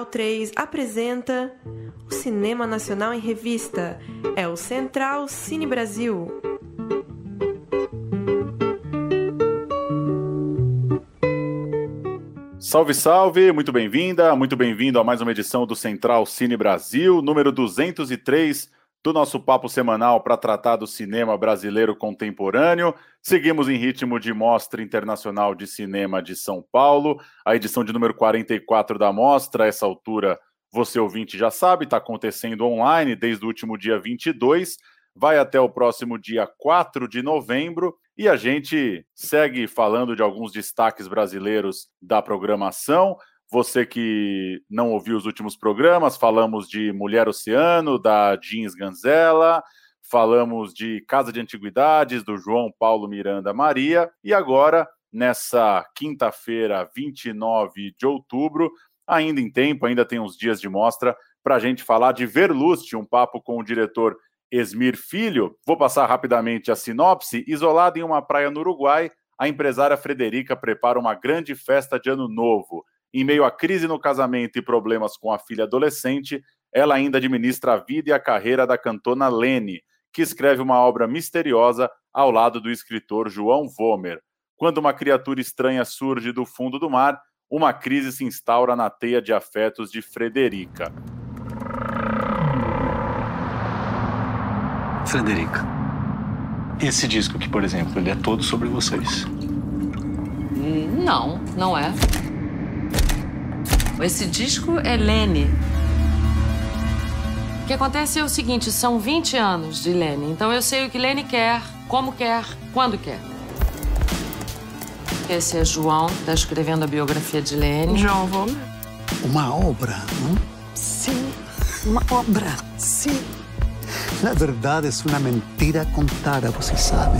Central 3 apresenta o Cinema Nacional em Revista. É o Central Cine Brasil. Salve, salve! Muito bem-vinda, muito bem-vindo a mais uma edição do Central Cine Brasil, número 203 do nosso papo semanal para tratar do cinema brasileiro contemporâneo. Seguimos em ritmo de Mostra Internacional de Cinema de São Paulo, a edição de número 44 da mostra. A essa altura, você ouvinte já sabe, está acontecendo online desde o último dia 22, vai até o próximo dia 4 de novembro. E a gente segue falando de alguns destaques brasileiros da programação. Você que não ouviu os últimos programas, falamos de Mulher Oceano, da Jeans Ganzella, falamos de Casa de Antiguidades, do João Paulo Miranda Maria, e agora, nessa quinta-feira, 29 de outubro, ainda em tempo, ainda tem uns dias de mostra, para a gente falar de Verlust, um papo com o diretor Esmir Filho. Vou passar rapidamente a sinopse. Isolada em uma praia no Uruguai, a empresária Frederica prepara uma grande festa de ano novo. Em meio à crise no casamento e problemas com a filha adolescente, ela ainda administra a vida e a carreira da cantona Lene, que escreve uma obra misteriosa ao lado do escritor João Vomer. Quando uma criatura estranha surge do fundo do mar, uma crise se instaura na teia de afetos de Frederica. Frederica, esse disco aqui, por exemplo, ele é todo sobre vocês. Não, não é. Esse disco é Lene. O que acontece é o seguinte: são 20 anos de Lene. Então eu sei o que Lene quer, como quer, quando quer. Esse é João, está escrevendo a biografia de Lene. João, vamos? Uma obra, não? Sim, uma obra, sim. Na verdade, é uma mentira contada, você sabe.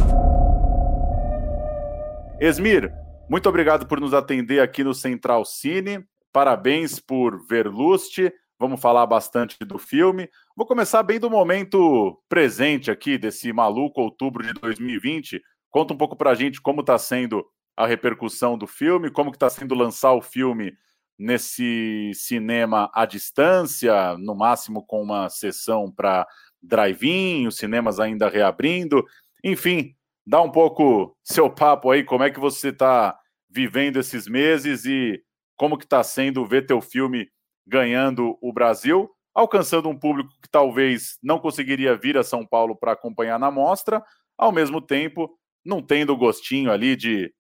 Esmir, muito obrigado por nos atender aqui no Central Cine. Parabéns por Verlust. Vamos falar bastante do filme. Vou começar bem do momento presente aqui, desse maluco outubro de 2020. Conta um pouco pra gente como está sendo a repercussão do filme, como que está sendo lançar o filme nesse cinema à distância, no máximo com uma sessão para drive-in, os cinemas ainda reabrindo. Enfim, dá um pouco seu papo aí, como é que você está vivendo esses meses e como que está sendo ver teu filme ganhando o Brasil, alcançando um público que talvez não conseguiria vir a São Paulo para acompanhar na mostra, ao mesmo tempo não tendo o gostinho ali de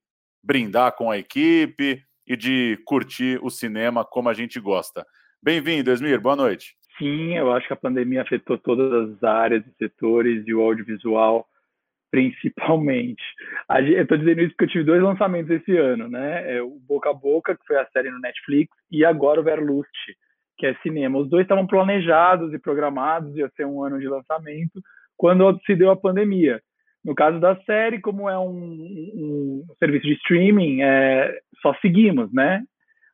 brindar com a equipe e de curtir o cinema como a gente gosta. Bem-vindo, Esmir, boa noite. Sim, eu acho que a pandemia afetou todas as áreas e setores e o audiovisual principalmente. Eu estou dizendo isso porque eu tive dois lançamentos esse ano, né? É o Boca a Boca, que foi a série no Netflix, e agora o Verlust, que é cinema. Os dois estavam planejados e programados, ia ser um ano de lançamento, quando se deu a pandemia. No caso da série, como é um, um, serviço de streaming, é, só seguimos, né?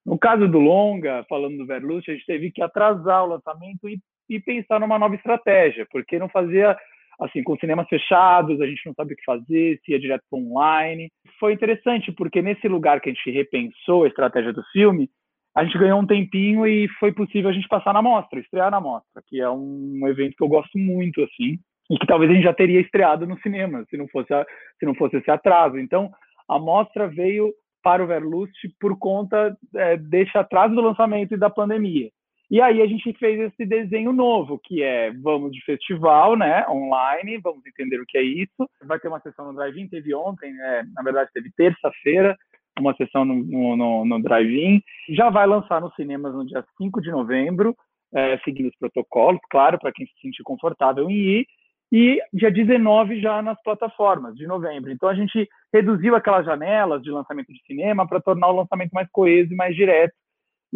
No caso do longa, falando do Verlust, a gente teve que atrasar o lançamento e, e pensar numa nova estratégia, porque não fazia assim, com cinemas fechados, a gente não sabe o que fazer, se ia direto para online. Foi interessante, porque nesse lugar que a gente repensou a estratégia do filme, a gente ganhou um tempinho e foi possível a gente passar na mostra, estrear na mostra, que é um evento que eu gosto muito, assim, e que talvez a gente já teria estreado no cinema, se não fosse, a, se não fosse esse atraso. Então, a mostra veio para o Verlust por conta é, desse atraso do lançamento e da pandemia. E aí a gente fez esse desenho novo, que é vamos de festival, né, online, vamos entender o que é isso. Vai ter uma sessão no Drive-In, teve ontem, é, na verdade teve terça-feira, uma sessão no, no, no Drive-In. Já vai lançar nos cinemas no dia 5 de novembro, é, seguindo os protocolos, claro, para quem se sentir confortável em ir. E dia 19 já nas plataformas, de novembro. Então a gente reduziu aquelas janelas de lançamento de cinema para tornar o lançamento mais coeso e mais direto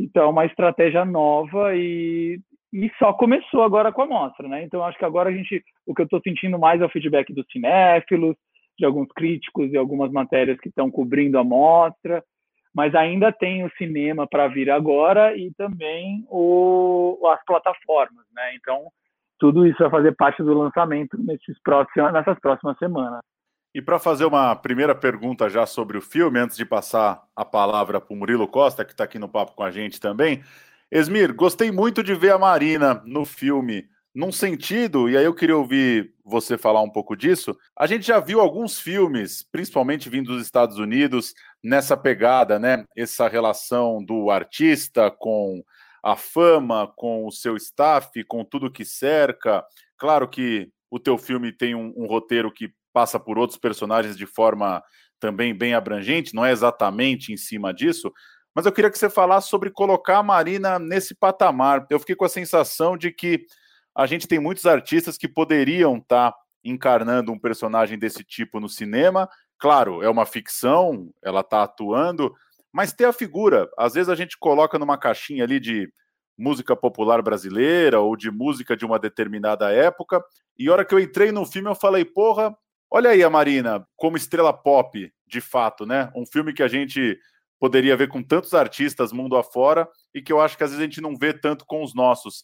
então, uma estratégia nova e, e só começou agora com a mostra, né? Então, acho que agora a gente, o que eu estou sentindo mais é o feedback dos cinéfilos, de alguns críticos e algumas matérias que estão cobrindo a mostra, mas ainda tem o cinema para vir agora e também o, as plataformas, né? Então, tudo isso vai fazer parte do lançamento nesses próximos, nessas próximas semanas. E para fazer uma primeira pergunta já sobre o filme, antes de passar a palavra para o Murilo Costa, que está aqui no papo com a gente também. Esmir, gostei muito de ver a Marina no filme, num sentido, e aí eu queria ouvir você falar um pouco disso. A gente já viu alguns filmes, principalmente vindo dos Estados Unidos, nessa pegada, né? Essa relação do artista com a fama, com o seu staff, com tudo que cerca. Claro que o teu filme tem um, um roteiro que passa por outros personagens de forma também bem abrangente, não é exatamente em cima disso, mas eu queria que você falasse sobre colocar a Marina nesse patamar. Eu fiquei com a sensação de que a gente tem muitos artistas que poderiam estar tá encarnando um personagem desse tipo no cinema. Claro, é uma ficção, ela está atuando, mas ter a figura. Às vezes a gente coloca numa caixinha ali de música popular brasileira ou de música de uma determinada época. E a hora que eu entrei no filme, eu falei, porra, Olha aí a Marina como estrela pop, de fato, né? Um filme que a gente poderia ver com tantos artistas mundo afora e que eu acho que às vezes a gente não vê tanto com os nossos.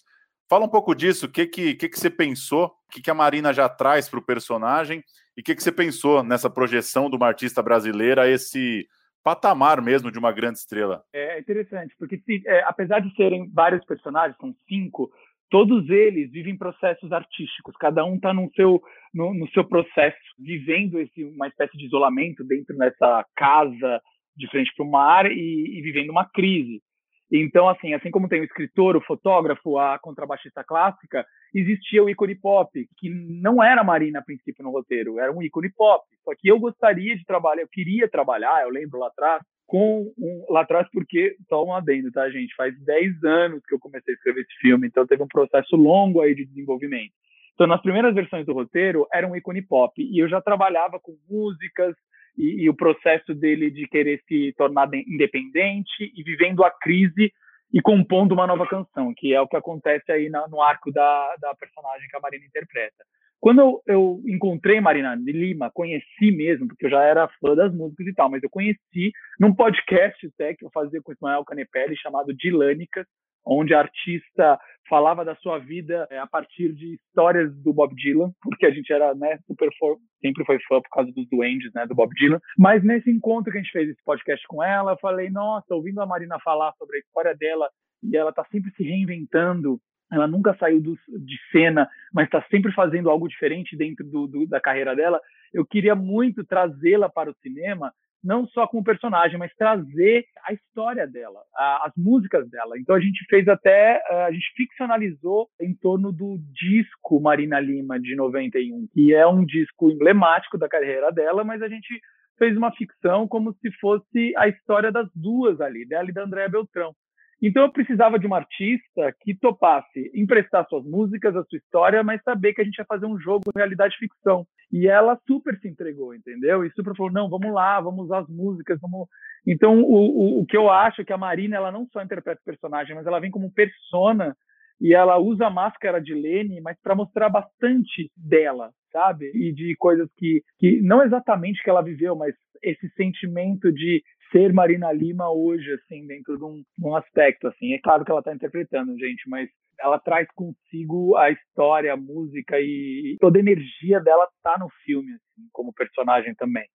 Fala um pouco disso, o que, que, que, que você pensou, o que, que a Marina já traz para o personagem e o que, que você pensou nessa projeção de uma artista brasileira a esse patamar mesmo de uma grande estrela. É interessante, porque é, apesar de serem vários personagens, são cinco, todos eles vivem processos artísticos, cada um está no seu, no, no, seu processo, vivendo esse, uma espécie de isolamento dentro dessa casa de frente para o mar e, e, vivendo uma crise. Então, assim, assim como tem o escritor, o fotógrafo, a contrabaixista clássica, existia o ícone pop, que não era Marina a princípio no roteiro, era um ícone pop. Só que eu gostaria de trabalhar, eu queria trabalhar, eu lembro lá atrás, com um, lá atrás, porque, só um adendo, tá, gente? Faz 10 anos que eu comecei a escrever esse filme, então teve um processo longo aí de desenvolvimento. Então, nas primeiras versões do roteiro, era um ícone pop, e eu já trabalhava com músicas e, e o processo dele de querer se tornar independente e vivendo a crise e compondo uma nova canção, que é o que acontece aí na, no arco da, da personagem que a Marina interpreta. Quando eu, eu, encontrei Marina Lima, conheci mesmo, porque eu já era fã das músicas e tal, mas eu conheci num podcast até que eu fazia com o Ismael Canepelli, chamado Dilânicas, onde a artista falava da sua vida é, a partir de histórias do Bob Dylan, porque a gente era né, super fã, sempre foi fã por causa dos duendes né, do Bob Dylan. Mas nesse encontro que a gente fez esse podcast com ela, eu falei, nossa, ouvindo a Marina falar sobre a história dela, e ela está sempre se reinventando, ela nunca saiu do, de cena, mas está sempre fazendo algo diferente dentro do, do, da carreira dela. Eu queria muito trazê-la para o cinema, não só como personagem, mas trazer a história dela, a, as músicas dela. Então a gente fez até, a gente ficcionalizou em torno do disco Marina Lima de 91, que é um disco emblemático da carreira dela, mas a gente fez uma ficção como se fosse a história das duas ali, dela e da Andréa Beltrão. Então eu precisava de uma artista que topasse emprestar suas músicas, a sua história, mas saber que a gente ia fazer um jogo realidade ficção. E ela super se entregou, entendeu? E super falou: não, vamos lá, vamos usar as músicas, vamos. Então o, o, o que eu acho é que a Marina ela não só interpreta personagem, mas ela vem como persona e ela usa a máscara de Lene, mas para mostrar bastante dela, sabe? E de coisas que, que não exatamente que ela viveu, mas esse sentimento de ser Marina Lima hoje, assim, dentro de um, um aspecto, assim. É claro que ela está interpretando, gente, mas ela traz consigo a história, a música e toda a energia dela tá no filme, assim, como personagem também.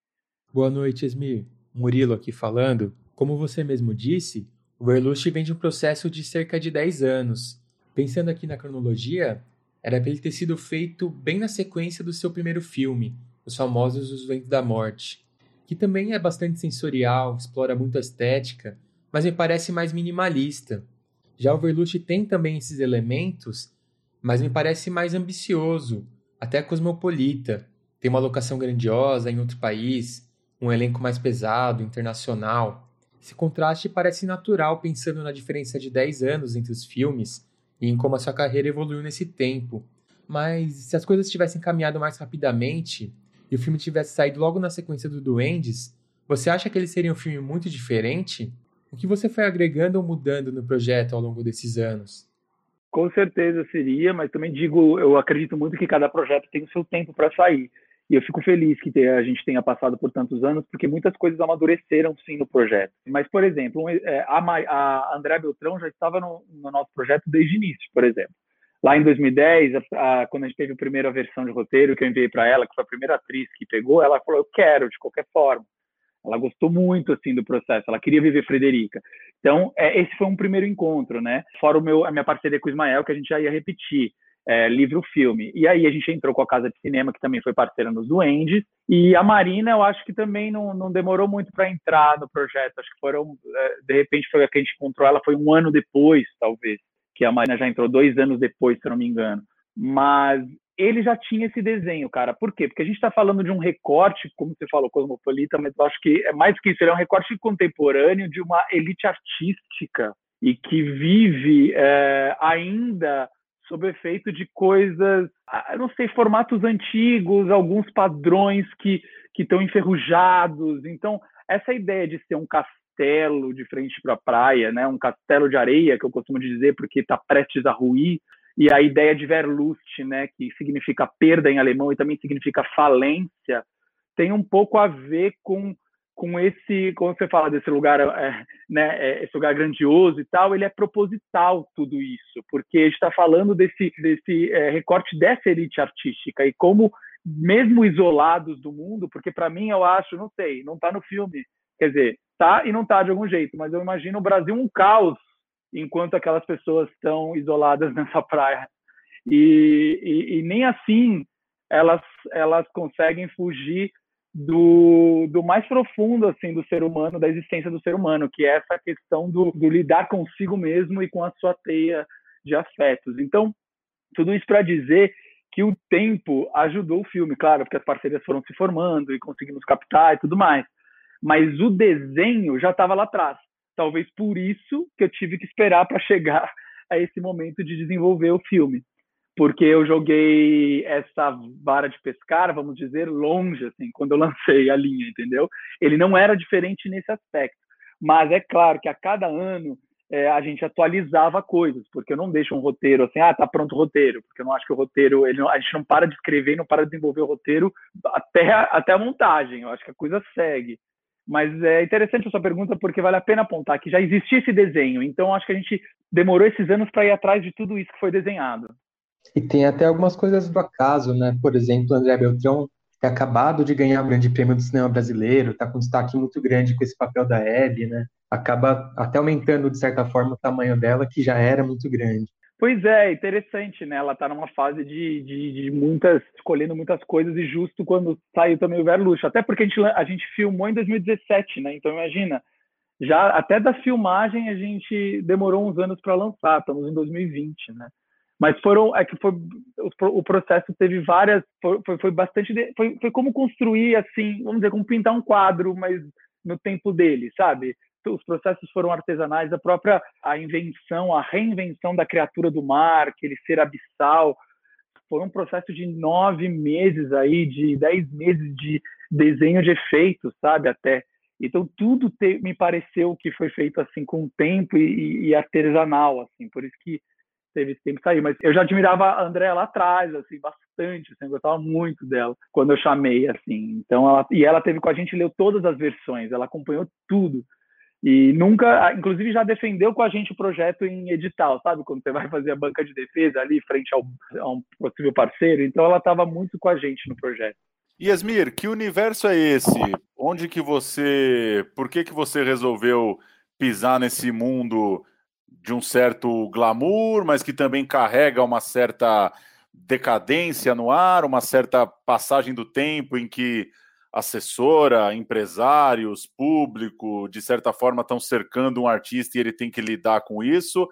Boa noite, Esmir. Murilo aqui falando. Como você mesmo disse, o Verlust vem de um processo de cerca de 10 anos. Pensando aqui na cronologia, era para ele ter sido feito bem na sequência do seu primeiro filme, Os Famosos Os Ventos da Morte que também é bastante sensorial, explora muito a estética, mas me parece mais minimalista. Já o Verlucci tem também esses elementos, mas me parece mais ambicioso, até cosmopolita. Tem uma locação grandiosa em outro país, um elenco mais pesado, internacional. Esse contraste parece natural pensando na diferença de 10 anos entre os filmes e em como a sua carreira evoluiu nesse tempo. Mas se as coisas tivessem caminhado mais rapidamente e o filme tivesse saído logo na sequência do Duendes, você acha que ele seria um filme muito diferente? O que você foi agregando ou mudando no projeto ao longo desses anos? Com certeza seria, mas também digo, eu acredito muito que cada projeto tem o seu tempo para sair. E eu fico feliz que a gente tenha passado por tantos anos, porque muitas coisas amadureceram sim no projeto. Mas, por exemplo, é, a André Beltrão já estava no, no nosso projeto desde o início, por exemplo. Lá em 2010, a, a, quando a gente teve a primeira versão de roteiro que eu enviei para ela, que foi a primeira atriz que pegou, ela falou: Eu quero, de qualquer forma. Ela gostou muito assim do processo, ela queria viver Frederica. Então, é, esse foi um primeiro encontro, né? Fora o meu, a minha parceria com o Ismael, que a gente já ia repetir. É, livro-filme. E aí a gente entrou com a Casa de Cinema, que também foi parceira nos Duendes, e a Marina, eu acho que também não, não demorou muito para entrar no projeto. Acho que foram, é, de repente, foi a que a gente encontrou ela foi um ano depois, talvez, que a Marina já entrou dois anos depois, se eu não me engano. Mas ele já tinha esse desenho, cara. Por quê? Porque a gente está falando de um recorte, como você falou, cosmopolita, mas eu acho que é mais que isso, ele é um recorte contemporâneo de uma elite artística e que vive é, ainda sob efeito de coisas, ah, não sei, formatos antigos, alguns padrões que estão enferrujados. Então, essa ideia de ser um castelo de frente para a praia, né, um castelo de areia, que eu costumo dizer porque está prestes a ruir, e a ideia de Verlust, né, que significa perda em alemão e também significa falência, tem um pouco a ver com com esse, como você fala desse lugar, é, né, é, esse lugar grandioso e tal, ele é proposital tudo isso, porque a gente está falando desse desse é, recorte dessa elite artística e como mesmo isolados do mundo, porque para mim eu acho, não sei, não está no filme, quer dizer, tá e não tá de algum jeito, mas eu imagino o Brasil um caos enquanto aquelas pessoas estão isoladas nessa praia. E, e, e, nem assim elas, elas conseguem fugir do, do mais profundo assim do ser humano, da existência do ser humano, que é essa questão do, do lidar consigo mesmo e com a sua teia de afetos. Então, tudo isso para dizer que o tempo ajudou o filme, claro, porque as parcerias foram se formando e conseguimos captar e tudo mais. Mas o desenho já estava lá atrás. Talvez por isso que eu tive que esperar para chegar a esse momento de desenvolver o filme. Porque eu joguei essa vara de pescar, vamos dizer, longe, assim, quando eu lancei a linha, entendeu? Ele não era diferente nesse aspecto. Mas é claro que a cada ano é, a gente atualizava coisas, porque eu não deixo um roteiro assim, ah, tá pronto o roteiro, porque eu não acho que o roteiro, ele não, a gente não para de escrever, não para de desenvolver o roteiro até, até a montagem, eu acho que a coisa segue. Mas é interessante a sua pergunta porque vale a pena apontar que já existia esse desenho. Então acho que a gente demorou esses anos para ir atrás de tudo isso que foi desenhado. E tem até algumas coisas do acaso, né? Por exemplo, André Beltrão ter acabado de ganhar o Grande Prêmio do Cinema Brasileiro, está com um destaque muito grande com esse papel da Hebe, né? Acaba até aumentando, de certa forma, o tamanho dela, que já era muito grande. Pois é, interessante, né? Ela está numa fase de, de, de, muitas, escolhendo muitas coisas e justo quando saiu também o Verluxo. Até porque a gente, a gente filmou em 2017, né? Então imagina, já até da filmagem a gente demorou uns anos para lançar, estamos em 2020, né? Mas foram, é que foi, o, o processo teve várias, foi, foi bastante, foi, foi como construir assim, vamos dizer, como pintar um quadro, mas no tempo dele, sabe? Os processos foram artesanais, a própria a invenção, a reinvenção da criatura do mar, aquele ser abissal, foi um processo de nove meses aí, de dez meses de desenho de efeitos, sabe, até. Então tudo te, me pareceu que foi feito assim com tempo e, e, artesanal, assim, por isso que teve esse tempo de sair. Mas eu já admirava a Andréa lá atrás, assim, bastante, assim, eu gostava muito dela quando eu chamei, assim. Então ela, e ela teve com a gente, leu todas as versões, ela acompanhou tudo. E nunca, inclusive já defendeu com a gente o projeto em edital, sabe? Quando você vai fazer a banca de defesa ali frente ao, a um possível parceiro. Então ela estava muito com a gente no projeto. Yasmir, que universo é esse? Onde que você, por que que você resolveu pisar nesse mundo de um certo glamour, mas que também carrega uma certa decadência no ar, uma certa passagem do tempo em que assessora, empresários, público, de certa forma estão cercando um artista e ele tem que lidar com isso.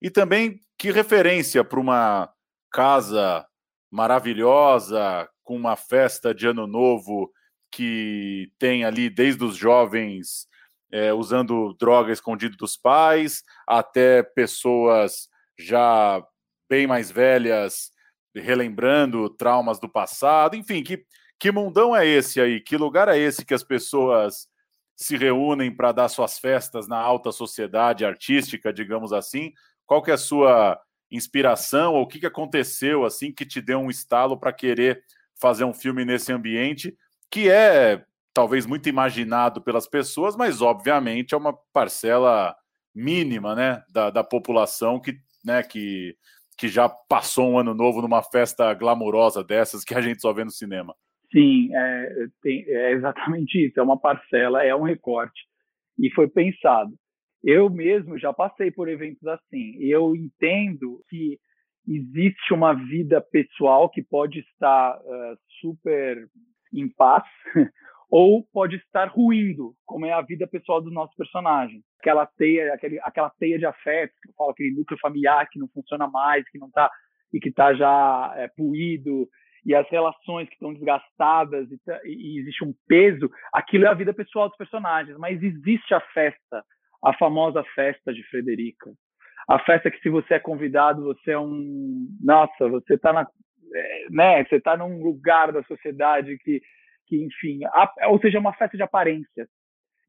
E também que referência para uma casa maravilhosa, com uma festa de ano novo que tem ali desde os jovens é, usando droga escondido dos pais, até pessoas já bem mais velhas relembrando traumas do passado, enfim, que, que mundão é esse aí? Que lugar é esse que as pessoas se reúnem para dar suas festas na alta sociedade artística, digamos assim? Qual que é a sua inspiração ou o que, que aconteceu assim que te deu um estalo para querer fazer um filme nesse ambiente que é talvez muito imaginado pelas pessoas, mas obviamente é uma parcela mínima, né, da, da população que, né, que, que já passou um ano novo numa festa glamourosa dessas que a gente só vê no cinema. Sim, é, tem, é exatamente isso. É uma parcela, é um recorte e foi pensado. Eu mesmo já passei por eventos assim. Eu entendo que existe uma vida pessoal que pode estar uh, super em paz ou pode estar ruindo, como é a vida pessoal do nosso personagem. Aquela teia, aquele, aquela teia de afetos, que eu falo, aquele núcleo familiar que não funciona mais, que não está e que está já é, puído, e as relações que estão desgastadas e, e, existe um peso, aquilo é a vida pessoal dos personagens, mas existe a festa, a famosa festa de Frederica. A festa que se você é convidado, você é um, nossa, você está na, é, né, você está num lugar da sociedade que, que enfim, a, ou seja, é uma festa de aparências.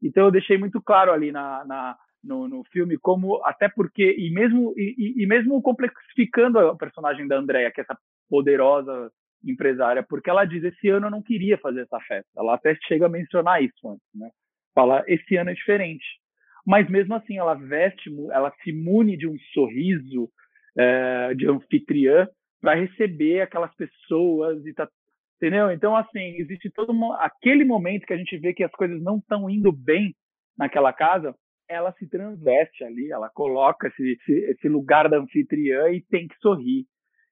Então eu deixei muito claro ali na, na no, no, filme como até porque e mesmo e, e mesmo complexificando a personagem da Andrea, que é essa poderosa empresária, porque ela diz esse ano eu não queria fazer essa festa. Ela até chega a mencionar isso antes, né? Fala esse ano é diferente. Mas mesmo assim ela veste, ela se mune de um sorriso é, de anfitriã para receber aquelas pessoas e tá, entendeu? Então assim existe todo uma, aquele momento que a gente vê que as coisas não estão indo bem naquela casa, ela se transveste ali, ela coloca esse, esse, esse lugar da anfitriã e tem que sorrir.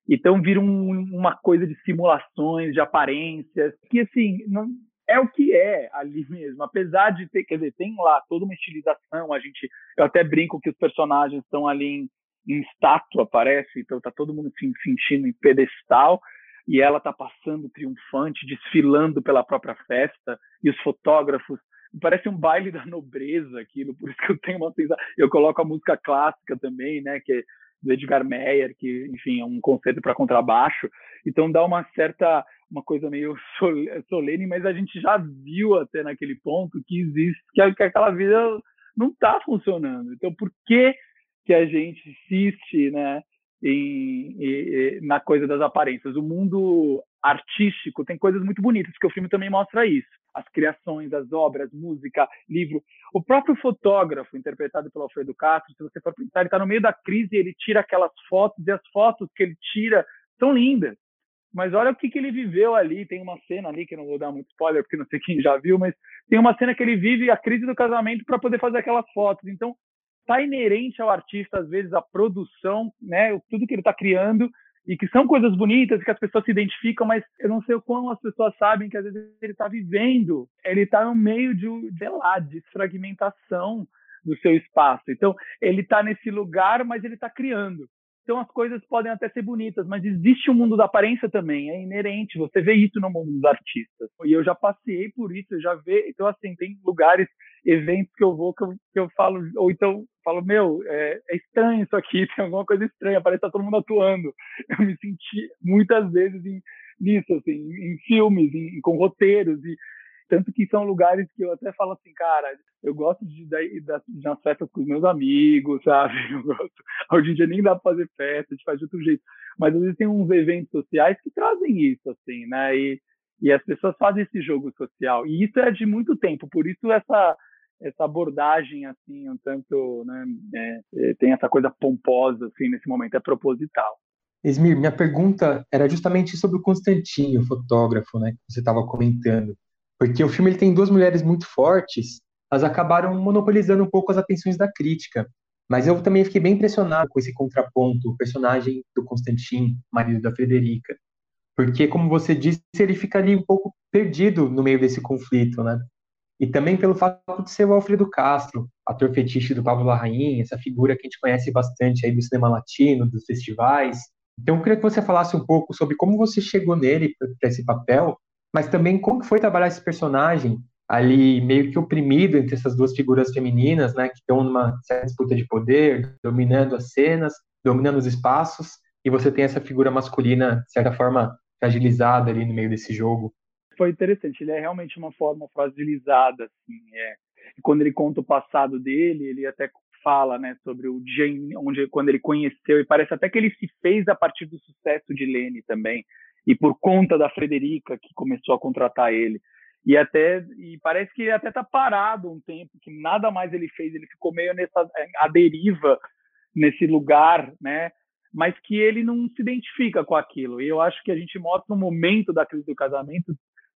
Então vira um, uma coisa de simulações, de aparências, que assim, não, é o que é ali mesmo. Apesar de ter, quer dizer, tem lá toda uma estilização, a gente, eu até brinco que os personagens estão ali em, em estátua, parece, então tá todo mundo se sentindo em pedestal, e ela tá passando triunfante, desfilando pela própria festa, e os fotógrafos parece um baile da nobreza aquilo, por isso que eu tenho uma sensação. Eu coloco a música clássica também, né, que do Edgar Meyer, que, enfim, é um conceito para contrabaixo. Então dá uma certa, uma coisa meio solene, mas a gente já viu até naquele ponto que existe, que, que aquela vida não está funcionando. Então por que que a gente insiste, né, em, em, na coisa das aparências? O mundo artístico tem coisas muito bonitas, que o filme também mostra isso as criações, as obras, música, livro. O próprio fotógrafo, interpretado pelo Alfredo Castro, se você for pensar, ele está no meio da crise e ele tira aquelas fotos, e as fotos que ele tira são lindas. Mas olha o que, que ele viveu ali. Tem uma cena ali, que eu não vou dar muito spoiler, porque não sei quem já viu, mas tem uma cena que ele vive a crise do casamento para poder fazer aquelas fotos. Então, está inerente ao artista, às vezes, a produção, né? tudo que ele está criando, e que são coisas bonitas que as pessoas se identificam, mas eu não sei o quão as pessoas sabem que às vezes ele está vivendo, ele está no meio de, de lá, de fragmentação do seu espaço. Então, ele está nesse lugar, mas ele está criando. Então, as coisas podem até ser bonitas, mas existe o um mundo da aparência também, é inerente. Você vê isso no mundo dos artistas. E eu já passei por isso, eu já vejo. Então, assim, tem lugares, eventos que eu vou que eu, que eu falo, ou então falo, meu, é, é, estranho isso aqui, tem alguma coisa estranha, parece que tá todo mundo atuando. Eu me senti muitas vezes em, nisso, assim, em filmes, em, com roteiros, e tanto que são lugares que eu até falo assim, cara, eu gosto de, de umas festas com os meus amigos, sabe? Eu gosto. Hoje em dia nem dá pra fazer festa, a gente faz de outro jeito. Mas às vezes tem uns eventos sociais que trazem isso, assim, né? E, e as pessoas fazem esse jogo social. E isso é de muito tempo, por isso essa essa abordagem assim um tanto né, é, é, tem essa coisa pomposa assim nesse momento é proposital Esmir, minha pergunta era justamente sobre o Constantino, fotógrafo, né, que você estava comentando, porque o filme ele tem duas mulheres muito fortes, elas acabaram monopolizando um pouco as atenções da crítica, mas eu também fiquei bem impressionado com esse contraponto, o personagem do Constantino, marido da Frederica, porque como você disse, ele fica ali um pouco perdido no meio desse conflito, né? e também pelo fato de ser o Alfredo Castro, ator fetiche do Pablo Larraín, essa figura que a gente conhece bastante aí do cinema latino, dos festivais. Então, eu queria que você falasse um pouco sobre como você chegou nele para esse papel, mas também como foi trabalhar esse personagem ali meio que oprimido entre essas duas figuras femininas, né, que estão numa certa disputa de poder, dominando as cenas, dominando os espaços, e você tem essa figura masculina, de certa forma, fragilizada ali no meio desse jogo. Foi interessante, ele é realmente uma forma fragilizada, assim, é. E quando ele conta o passado dele, ele até fala, né, sobre o onde quando ele conheceu e parece até que ele se fez a partir do sucesso de Lene também e por conta da Frederica que começou a contratar ele. E até e parece que ele até tá parado um tempo que nada mais ele fez ele ficou meio nessa a deriva nesse lugar né? Mas que ele não se identifica com aquilo. E eu acho que a gente mostra um momento da crise do casamento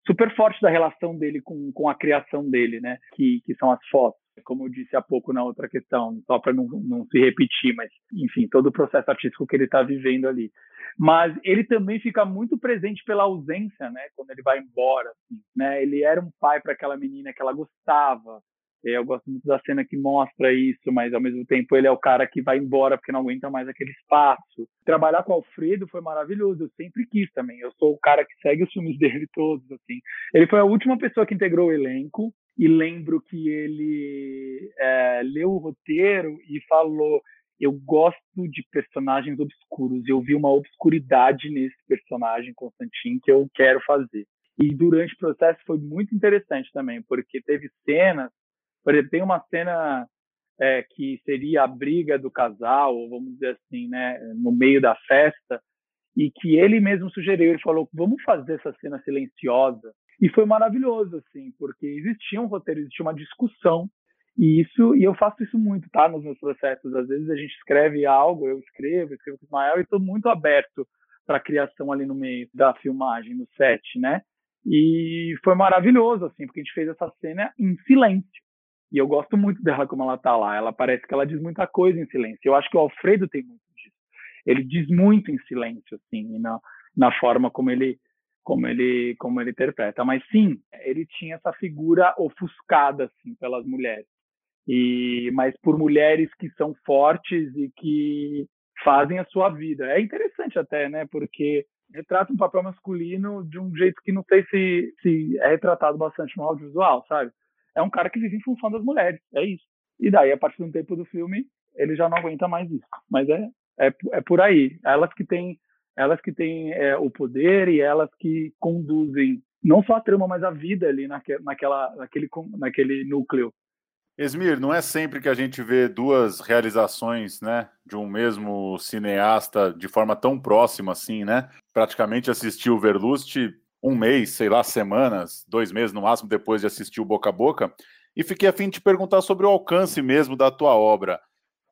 super forte da relação dele com, com a criação dele né? Que, que são as fotos como eu disse há pouco na outra questão só para não, não se repetir mas enfim todo o processo artístico que ele está vivendo ali mas ele também fica muito presente pela ausência, né? Quando ele vai embora, assim, né? Ele era um pai para aquela menina que ela gostava. Eu gosto muito da cena que mostra isso, mas ao mesmo tempo ele é o cara que vai embora porque não aguenta mais aquele espaço. Trabalhar com o Alfredo foi maravilhoso, eu sempre quis também. Eu sou o cara que segue os filmes dele todos, assim. Ele foi a última pessoa que integrou o elenco e lembro que ele é, leu o roteiro e falou: eu gosto de personagens obscuros. Eu vi uma obscuridade nesse personagem Constantin que eu quero fazer. E durante o processo foi muito interessante também, porque teve cenas, por exemplo, tem uma cena é, que seria a briga do casal, vamos dizer assim, né, no meio da festa, e que ele mesmo sugeriu, ele falou, vamos fazer essa cena silenciosa. E foi maravilhoso, assim, porque existia um roteiro, existia uma discussão e isso, e eu faço isso muito, tá? Nos meus processos. Às vezes a gente escreve algo, eu escrevo, escrevo com o Ismael e estou muito aberto para a criação ali no meio da filmagem, no set, né? E foi maravilhoso, assim, porque a gente fez essa cena em silêncio. E eu gosto muito dela como ela tá lá. Ela parece que ela diz muita coisa em silêncio. Eu acho que o Alfredo tem muito disso. Ele diz muito em silêncio, assim, na, na forma como ele como ele como ele interpreta. Mas sim, ele tinha essa figura ofuscada assim pelas mulheres e mas por mulheres que são fortes e que fazem a sua vida. É interessante até, né? Porque retrata um papel masculino de um jeito que não sei se, se é retratado bastante no audiovisual, sabe? É um cara que vive em função das mulheres, é isso. E daí, a partir do tempo do filme, ele já não aguenta mais isso. Mas é, é, é por aí. Elas que têm elas que têm é, o poder e elas que conduzem não só a trama, mas a vida ali naque, naquela, naquele, naquele núcleo Esmir, não é sempre que a gente vê duas realizações, né, de um mesmo cineasta de forma tão próxima assim, né? Praticamente assisti o Verlust um mês, sei lá, semanas, dois meses no máximo depois de assistir o Boca a Boca, e fiquei a fim de te perguntar sobre o alcance mesmo da tua obra.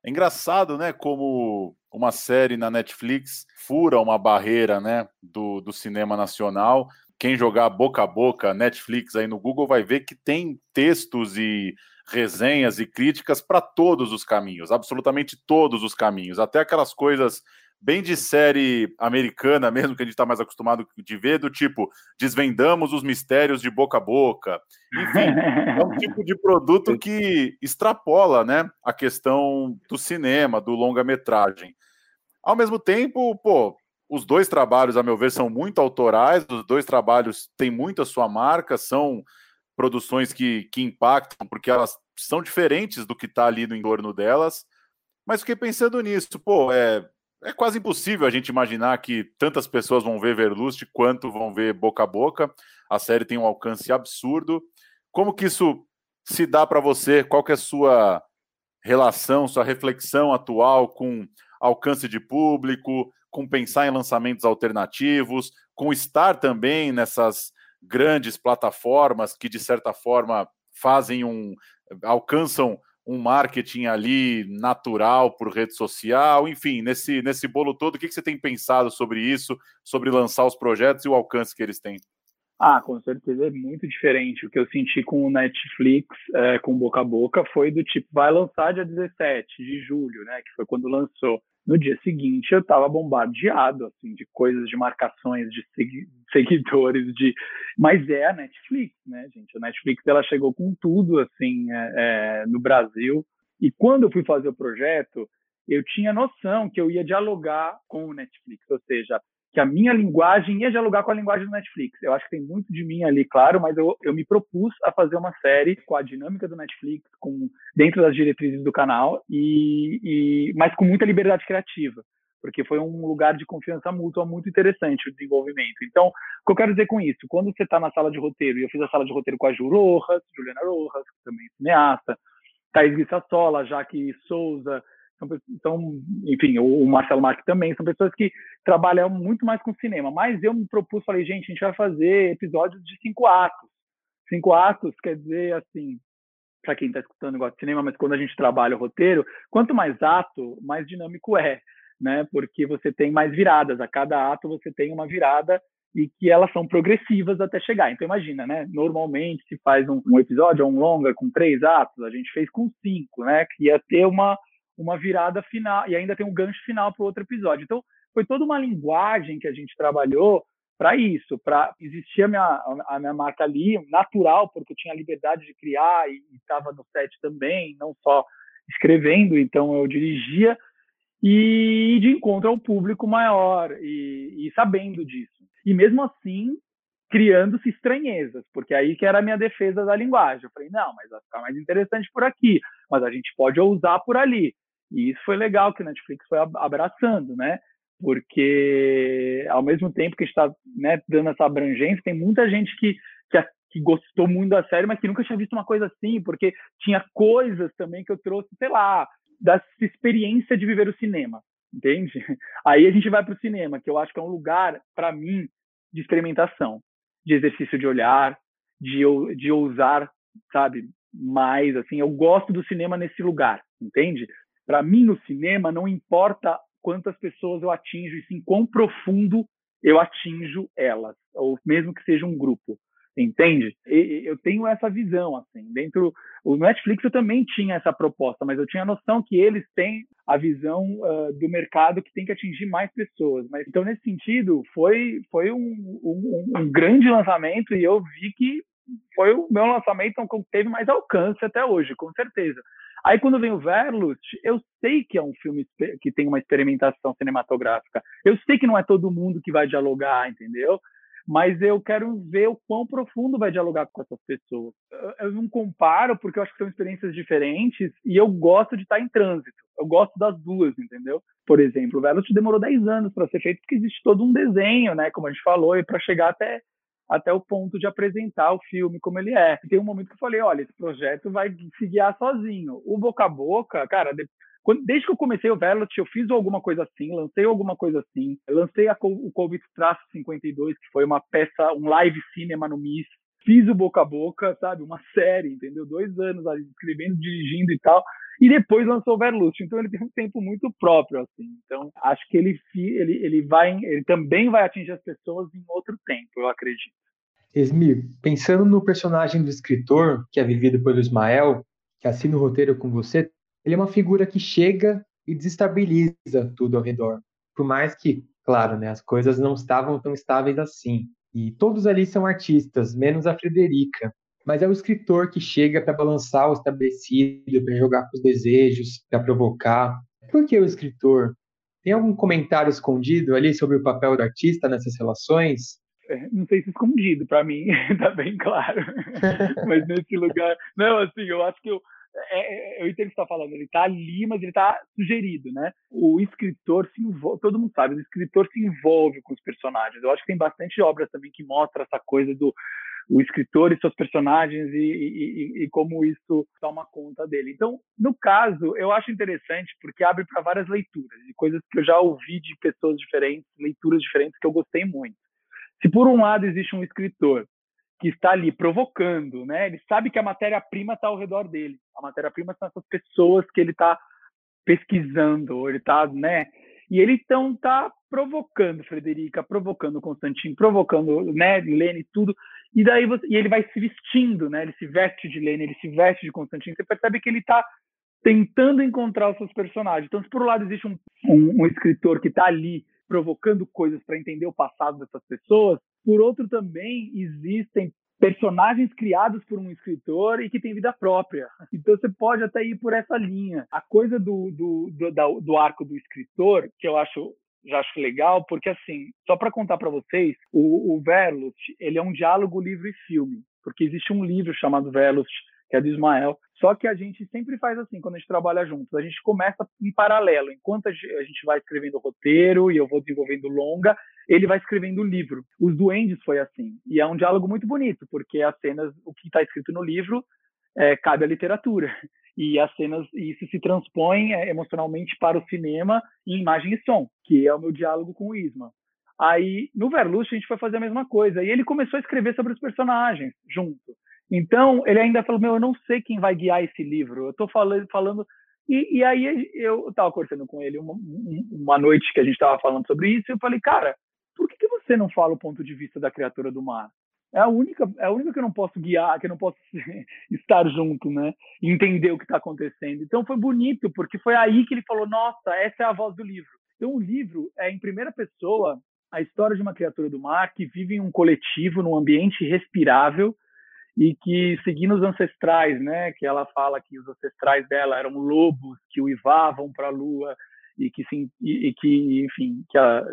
É engraçado, né, como uma série na Netflix fura uma barreira, né, do, do cinema nacional. Quem jogar boca a boca Netflix aí no Google vai ver que tem textos e resenhas e críticas para todos os caminhos, absolutamente todos os caminhos, até aquelas coisas bem de série americana mesmo, que a gente está mais acostumado de ver, do tipo, desvendamos os mistérios de boca a boca. Enfim, é um tipo de produto que extrapola né, a questão do cinema, do longa-metragem. Ao mesmo tempo, pô, os dois trabalhos, a meu ver, são muito autorais, os dois trabalhos têm muito a sua marca, são produções que, que impactam, porque elas são diferentes do que está ali no entorno delas. Mas fiquei pensando nisso, pô, é, é quase impossível a gente imaginar que tantas pessoas vão ver Verlust quanto vão ver Boca a Boca. A série tem um alcance absurdo. Como que isso se dá para você? Qual que é a sua relação, sua reflexão atual com alcance de público, com pensar em lançamentos alternativos, com estar também nessas grandes plataformas que, de certa forma, fazem um. alcançam um marketing ali natural por rede social, enfim, nesse, nesse bolo todo, o que, que você tem pensado sobre isso, sobre lançar os projetos e o alcance que eles têm? Ah, com certeza é muito diferente. O que eu senti com o Netflix, é, com Boca a Boca, foi do tipo, vai lançar dia 17 de julho, né? Que foi quando lançou. No dia seguinte, eu estava bombardeado assim de coisas, de marcações, de seguidores, de. Mas é a Netflix, né, gente? A Netflix ela chegou com tudo assim é, é, no Brasil. E quando eu fui fazer o projeto, eu tinha noção que eu ia dialogar com o Netflix, ou seja, que a minha linguagem ia dialogar com a linguagem do Netflix. Eu acho que tem muito de mim ali, claro, mas eu, eu me propus a fazer uma série com a dinâmica do Netflix, com dentro das diretrizes do canal, e, e mas com muita liberdade criativa, porque foi um lugar de confiança mútua muito interessante o desenvolvimento. Então, o que eu quero dizer com isso? Quando você está na sala de roteiro, e eu fiz a sala de roteiro com a Ju Rojas, Juliana Rojas, também cineasta, Thaís Guissasola, Jaque Souza, então, enfim, o Marcelo Marques também, são pessoas que trabalham muito mais com cinema. Mas eu me propus, falei, gente, a gente vai fazer episódios de cinco atos. Cinco atos quer dizer, assim, para quem está escutando igual de cinema, mas quando a gente trabalha o roteiro, quanto mais ato, mais dinâmico é, né? Porque você tem mais viradas. A cada ato você tem uma virada e que elas são progressivas até chegar. Então imagina, né? Normalmente se faz um, um episódio, um longa com três atos, a gente fez com cinco, né? Que ia ter uma uma virada final e ainda tem um gancho final para o outro episódio. Então, foi toda uma linguagem que a gente trabalhou para isso, para existir a minha, a minha marca ali, natural, porque eu tinha a liberdade de criar e estava no set também, não só escrevendo, então eu dirigia e de encontro ao público maior e, e sabendo disso. E mesmo assim, criando-se estranhezas, porque aí que era a minha defesa da linguagem. Eu falei, não, mas vai ficar mais interessante por aqui, mas a gente pode ousar por ali. E isso foi legal que a Netflix foi abraçando, né? Porque ao mesmo tempo que está né, dando essa abrangência, tem muita gente que, que, que, gostou muito da série, mas que nunca tinha visto uma coisa assim, porque tinha coisas também que eu trouxe, sei lá, da experiência de viver o cinema, entende? Aí a gente vai para o cinema, que eu acho que é um lugar, para mim, de experimentação, de exercício de olhar, de, de ousar, sabe, mais, assim, eu gosto do cinema nesse lugar, entende? Para mim, no cinema, não importa quantas pessoas eu atinjo, e sim quão profundo eu atinjo elas, ou mesmo que seja um grupo, entende? E, eu tenho essa visão, assim, dentro... O Netflix eu também tinha essa proposta, mas eu tinha a noção que eles têm a visão uh, do mercado que tem que atingir mais pessoas. Mas então nesse sentido foi foi um, um, um, grande lançamento e eu vi que foi o meu lançamento que teve mais alcance até hoje, com certeza. Aí quando vem o Verlust, eu sei que é um filme que tem uma experimentação cinematográfica. Eu sei que não é todo mundo que vai dialogar, entendeu? Mas eu quero ver o quão profundo vai dialogar com essas pessoas. Eu não comparo porque eu acho que são experiências diferentes e eu gosto de estar em trânsito. Eu gosto das duas, entendeu? Por exemplo, o Verlust demorou 10 anos para ser feito porque existe todo um desenho, né, como a gente falou, e para chegar até até o ponto de apresentar o filme como ele é. Tem um momento que eu falei, olha, esse projeto vai se guiar sozinho. O boca a boca, cara, desde que eu comecei o Velot, eu fiz alguma coisa assim, lancei alguma coisa assim. Lancei a, o Covid Traço 52, que foi uma peça, um live cinema no MIS. Fiz o boca a boca, sabe? Uma série, entendeu? Dois anos ali, escrevendo, dirigindo e tal. E depois lançou o Verlust. Então ele tem um tempo muito próprio, assim. Então acho que ele, ele, ele vai, ele também vai atingir as pessoas em outro tempo, eu acredito. Esmir, pensando no personagem do escritor, que é vivido pelo Ismael, que assina o roteiro com você, ele é uma figura que chega e desestabiliza tudo ao redor. Por mais que, claro, né, as coisas não estavam tão estáveis assim. E todos ali são artistas, menos a Frederica. Mas é o escritor que chega para balançar o estabelecido, para jogar com os desejos, para provocar. Por que o escritor? Tem algum comentário escondido ali sobre o papel do artista nessas relações? É, não sei se escondido, para mim tá bem claro. mas nesse lugar. Não, assim, eu acho que eu. É, é eu entendo o que você está falando, ele está ali, mas ele está sugerido, né? O escritor se envolve, todo mundo sabe, o escritor se envolve com os personagens. Eu acho que tem bastante obras também que mostra essa coisa do o escritor e seus personagens e, e, e, como isso toma conta dele. Então, no caso, eu acho interessante porque abre para várias leituras e coisas que eu já ouvi de pessoas diferentes, leituras diferentes que eu gostei muito. Se por um lado existe um escritor que está ali provocando, né? Ele sabe que a matéria-prima está ao redor dele. A matéria-prima são essas pessoas que ele está pesquisando, ele está, né? E ele então está provocando Frederica, provocando Constantino, provocando, né, Lene, tudo. E daí você, e ele vai se vestindo, né? Ele se veste de Lene, ele se veste de Constantino. Você percebe que ele está tentando encontrar os seus personagens. Então, se por um lado existe um, um, um escritor que está ali provocando coisas para entender o passado dessas pessoas, por outro também existem personagens criados por um escritor e que tem vida própria. Então você pode até ir por essa linha. A coisa do, do, do, do arco do escritor, que eu acho já acho legal, porque assim, só para contar para vocês, o, o Verlust, ele é um diálogo livro e filme, porque existe um livro chamado Verlust, que é do Ismael, só que a gente sempre faz assim, quando a gente trabalha juntos, a gente começa em paralelo, enquanto a gente vai escrevendo roteiro e eu vou desenvolvendo longa, ele vai escrevendo o livro. Os Duendes foi assim, e é um diálogo muito bonito, porque as cenas, o que está escrito no livro, é, cabe à literatura e as cenas isso se transpõe é, emocionalmente para o cinema em imagem e som, que é o meu diálogo com o Isma. Aí no Verlust a gente foi fazer a mesma coisa e ele começou a escrever sobre os personagens junto. Então ele ainda falou: meu, eu não sei quem vai guiar esse livro. Eu estou falando, falando e, e, aí eu estava conversando com ele uma, uma noite que a gente estava falando sobre isso e eu falei, cara, por que, que você não fala o ponto de vista da criatura do mar? é a única é a única que eu não posso guiar, que eu não posso estar junto, né? Entender o que está acontecendo. Então foi bonito porque foi aí que ele falou: nossa, essa é a voz do livro. Então o livro é em primeira pessoa a história de uma criatura do mar que vive em um coletivo, num ambiente respirável e que seguindo os ancestrais, né? Que ela fala que os ancestrais dela eram lobos que uivavam para a lua e que sim e, e que enfim que a,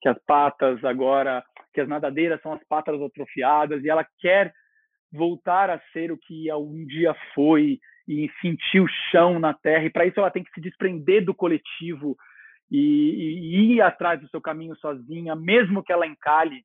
que as patas agora, que as nadadeiras são as patas atrofiadas e ela quer voltar a ser o que um dia foi e sentir o chão na terra e para isso ela tem que se desprender do coletivo e, e, ir atrás do seu caminho sozinha, mesmo que ela encalhe,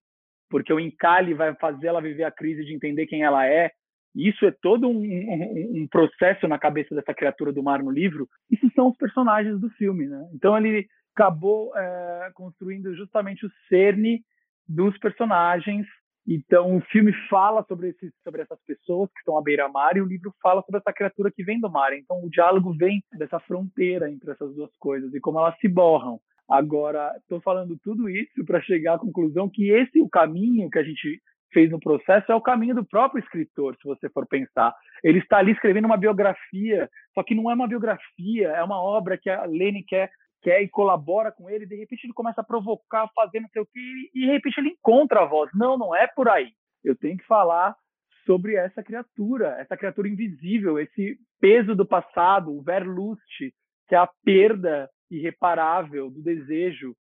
porque o encalhe vai fazer ela viver a crise de entender quem ela é. Isso é todo um, um, um processo na cabeça dessa criatura do mar no livro. Isso são os personagens do filme, né? Então ele acabou é, construindo justamente o cerne dos personagens. Então, o filme fala sobre, esses, sobre essas pessoas que estão à beira-mar e o livro fala sobre essa criatura que vem do mar. Então, o diálogo vem dessa fronteira entre essas duas coisas e como elas se borram. Agora, estou falando tudo isso para chegar à conclusão que esse o caminho que a gente fez no processo é o caminho do próprio escritor, se você for pensar. Ele está ali escrevendo uma biografia, só que não é uma biografia, é uma obra que a Lene quer quer e colabora com ele, de repente ele começa a provocar, fazer não sei o que, e de repente ele encontra a voz. Não, não é por aí. Eu tenho que falar sobre essa criatura, essa criatura invisível, esse peso do passado, o verlust, que é a perda irreparável do desejo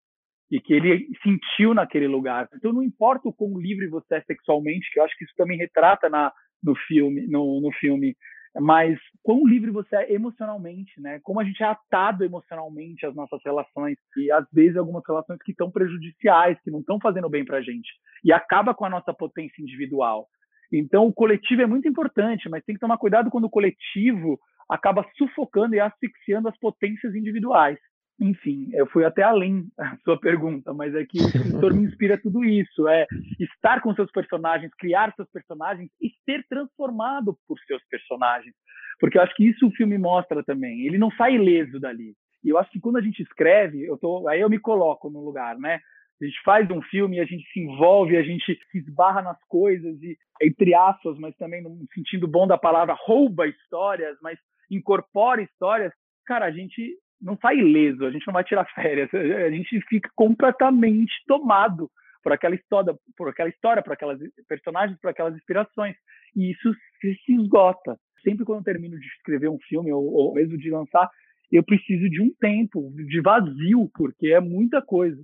e que ele sentiu naquele lugar. Então não importa o quão livre você é sexualmente, que eu acho que isso também retrata na, no filme, no, no filme mas quão livre você é emocionalmente, né? Como a gente é atado emocionalmente às nossas relações e às vezes algumas relações que estão prejudiciais, que não estão fazendo bem para gente e acaba com a nossa potência individual. Então o coletivo é muito importante, mas tem que tomar cuidado quando o coletivo acaba sufocando e asfixiando as potências individuais enfim, eu fui até além da sua pergunta, mas é que o escritor me inspira tudo isso, é estar com seus personagens, criar seus personagens e ser transformado por seus personagens, porque eu acho que isso o filme mostra também. Ele não sai ileso dali. E eu acho que quando a gente escreve, eu tô, aí eu me coloco no lugar, né? A gente faz um filme, a gente se envolve, a gente se esbarra nas coisas e entre aspas, mas também no sentido bom da palavra, rouba histórias, mas incorpora histórias. Cara, a gente não sai ileso, a gente não vai tirar férias, a gente fica completamente tomado por aquela história, por aquela história, por aquelas personagens, por aquelas inspirações. E isso se, esgota. Sempre quando eu termino de escrever um filme ou, ou mesmo de lançar, eu preciso de um tempo de vazio, porque é muita coisa.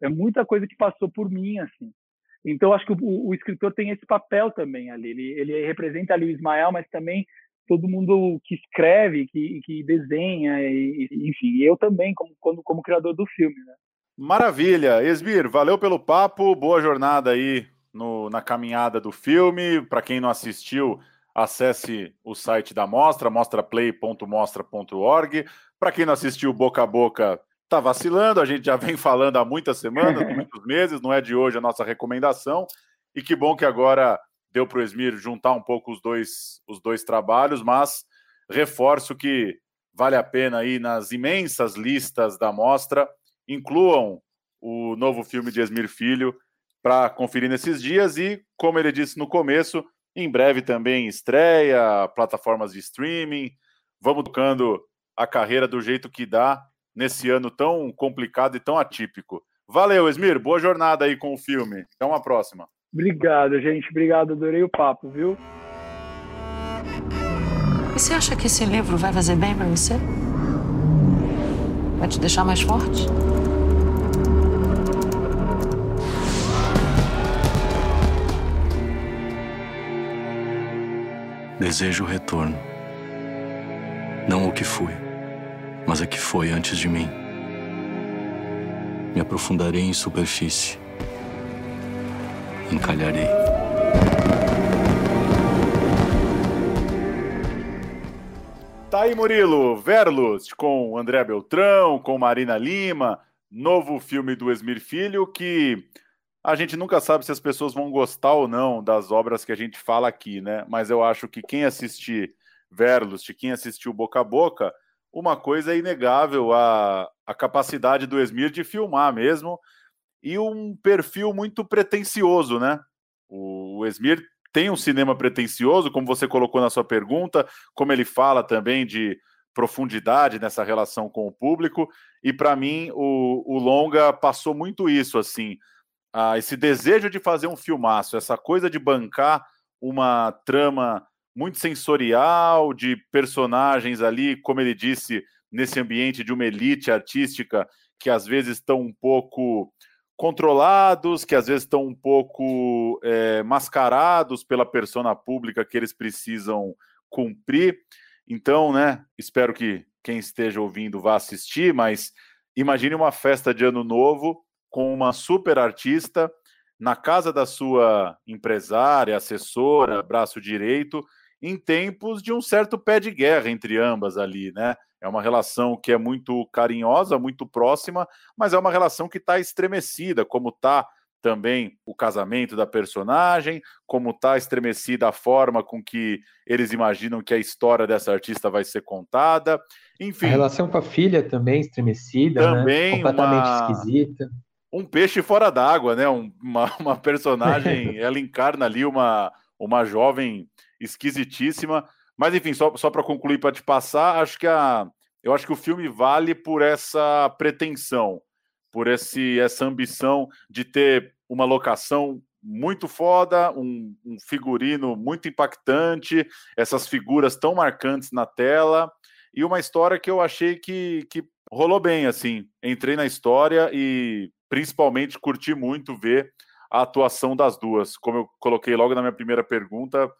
É muita coisa que passou por mim, assim. Então, acho que o, o escritor tem esse papel também ali. Ele, ele representa ali o Ismael, mas também todo mundo que escreve, que, que desenha, e, enfim, eu também, como, como, como criador do filme. Né? Maravilha! Esbir, valeu pelo papo, boa jornada aí no, na caminhada do filme. Para quem não assistiu, acesse o site da Mostra, mostraplay.mostra.org. Para quem não assistiu boca a boca, tá vacilando, a gente já vem falando há muitas semanas, muitos meses, não é de hoje a nossa recomendação. E que bom que agora deu para o Esmir juntar um pouco os dois, os dois trabalhos, mas reforço que vale a pena aí nas imensas listas da mostra, incluam o novo filme de Esmir Filho para conferir nesses dias e, como ele disse no começo, em breve também estreia, plataformas de streaming, vamos tocando a carreira do jeito que dá nesse ano tão complicado e tão atípico. Valeu, Esmir. Boa jornada aí com o filme. Até uma próxima. Obrigado, gente. Obrigado. Adorei o papo, viu? E você acha que esse livro vai fazer bem para você? Vai te deixar mais forte? Desejo o retorno. Não o que fui, mas o que foi antes de mim. Me aprofundarei em superfície. Encalharei. Tá aí, Murilo. Verlust com André Beltrão, com Marina Lima. Novo filme do Esmir Filho que a gente nunca sabe se as pessoas vão gostar ou não das obras que a gente fala aqui, né? Mas eu acho que quem assistir Verlust, quem assistiu Boca a Boca, uma coisa é inegável a, a capacidade do Esmir de filmar mesmo e um perfil muito pretencioso, né? O, Esmir tem um cinema pretencioso, como você colocou na sua pergunta, como ele fala também de profundidade nessa relação com o público, e para mim o, o Longa passou muito isso, assim, ah, esse desejo de fazer um filmaço, essa coisa de bancar uma trama muito sensorial, de personagens ali, como ele disse, nesse ambiente de uma elite artística que às vezes estão um pouco controlados, que às vezes estão um pouco é, mascarados pela persona pública que eles precisam cumprir. Então, né, espero que quem esteja ouvindo vá assistir, mas imagine uma festa de ano novo com uma super artista na casa da sua empresária, assessora, braço direito, em tempos de um certo pé de guerra entre ambas ali, né? É uma relação que é muito carinhosa, muito próxima, mas é uma relação que está estremecida, como está também o casamento da personagem, como está estremecida a forma com que eles imaginam que a história dessa artista vai ser contada. Enfim. A relação com a filha também estremecida, né? também né? completamente uma... esquisita um peixe fora d'água, né? Um, uma, uma personagem, ela encarna ali uma, uma jovem esquisitíssima. Mas enfim, só, só para concluir, para te passar, acho que a, eu acho que o filme vale por essa pretensão, por esse, essa ambição de ter uma locação muito foda, um, um figurino muito impactante, essas figuras tão marcantes na tela e uma história que eu achei que, que rolou bem, assim. Entrei na história e principalmente curti muito ver a atuação das duas. Como eu coloquei logo na minha primeira pergunta,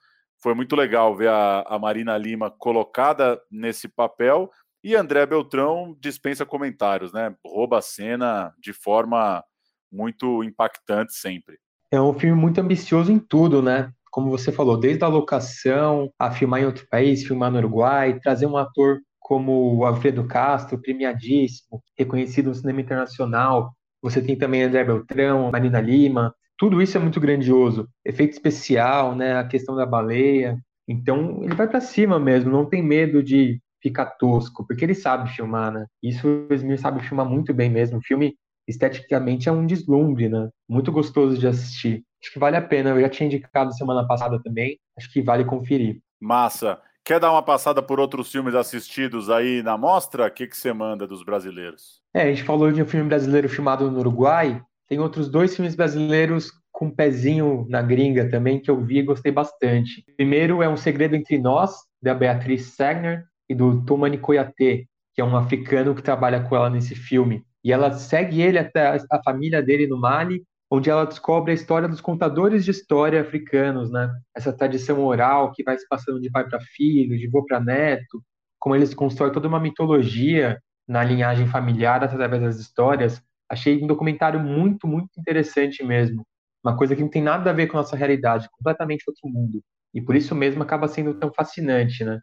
foi muito legal ver a, a Marina Lima colocada nesse papel e André Beltrão dispensa comentários, né? Rouba a cena de forma muito impactante sempre. É um filme muito ambicioso em tudo, né? Como você falou, desde a locação, a filmar em outro país, filmar no Uruguai, trazer um ator como o Alfredo Castro, premiadíssimo, reconhecido no cinema internacional, você tem também André Beltrão, Marina Lima, tudo isso é muito grandioso. Efeito especial, né, a questão da baleia. Então, ele vai para cima mesmo, não tem medo de ficar tosco, porque ele sabe filmar, né? Isso o Esmir sabe filmar muito bem mesmo. O filme esteticamente é um deslumbre, né? Muito gostoso de assistir. Acho que vale a pena. Eu já tinha indicado semana passada também. Acho que vale conferir. Massa. Quer dar uma passada por outros filmes assistidos aí na mostra? O que, que você manda dos brasileiros? É, a gente falou de um filme brasileiro filmado no Uruguai. Tem outros dois filmes brasileiros com um pezinho na gringa também que eu vi e gostei bastante. primeiro é Um Segredo Entre Nós, da Beatriz Sagner e do Tomani Koyate, que é um africano que trabalha com ela nesse filme. E ela segue ele até a família dele no Mali onde ela descobre a história dos contadores de história africanos, né? Essa tradição oral que vai se passando de pai para filho, de avô para neto, como eles constroem toda uma mitologia na linhagem familiar através das histórias. Achei um documentário muito, muito interessante mesmo. Uma coisa que não tem nada a ver com a nossa realidade, completamente outro mundo. E por isso mesmo acaba sendo tão fascinante, né?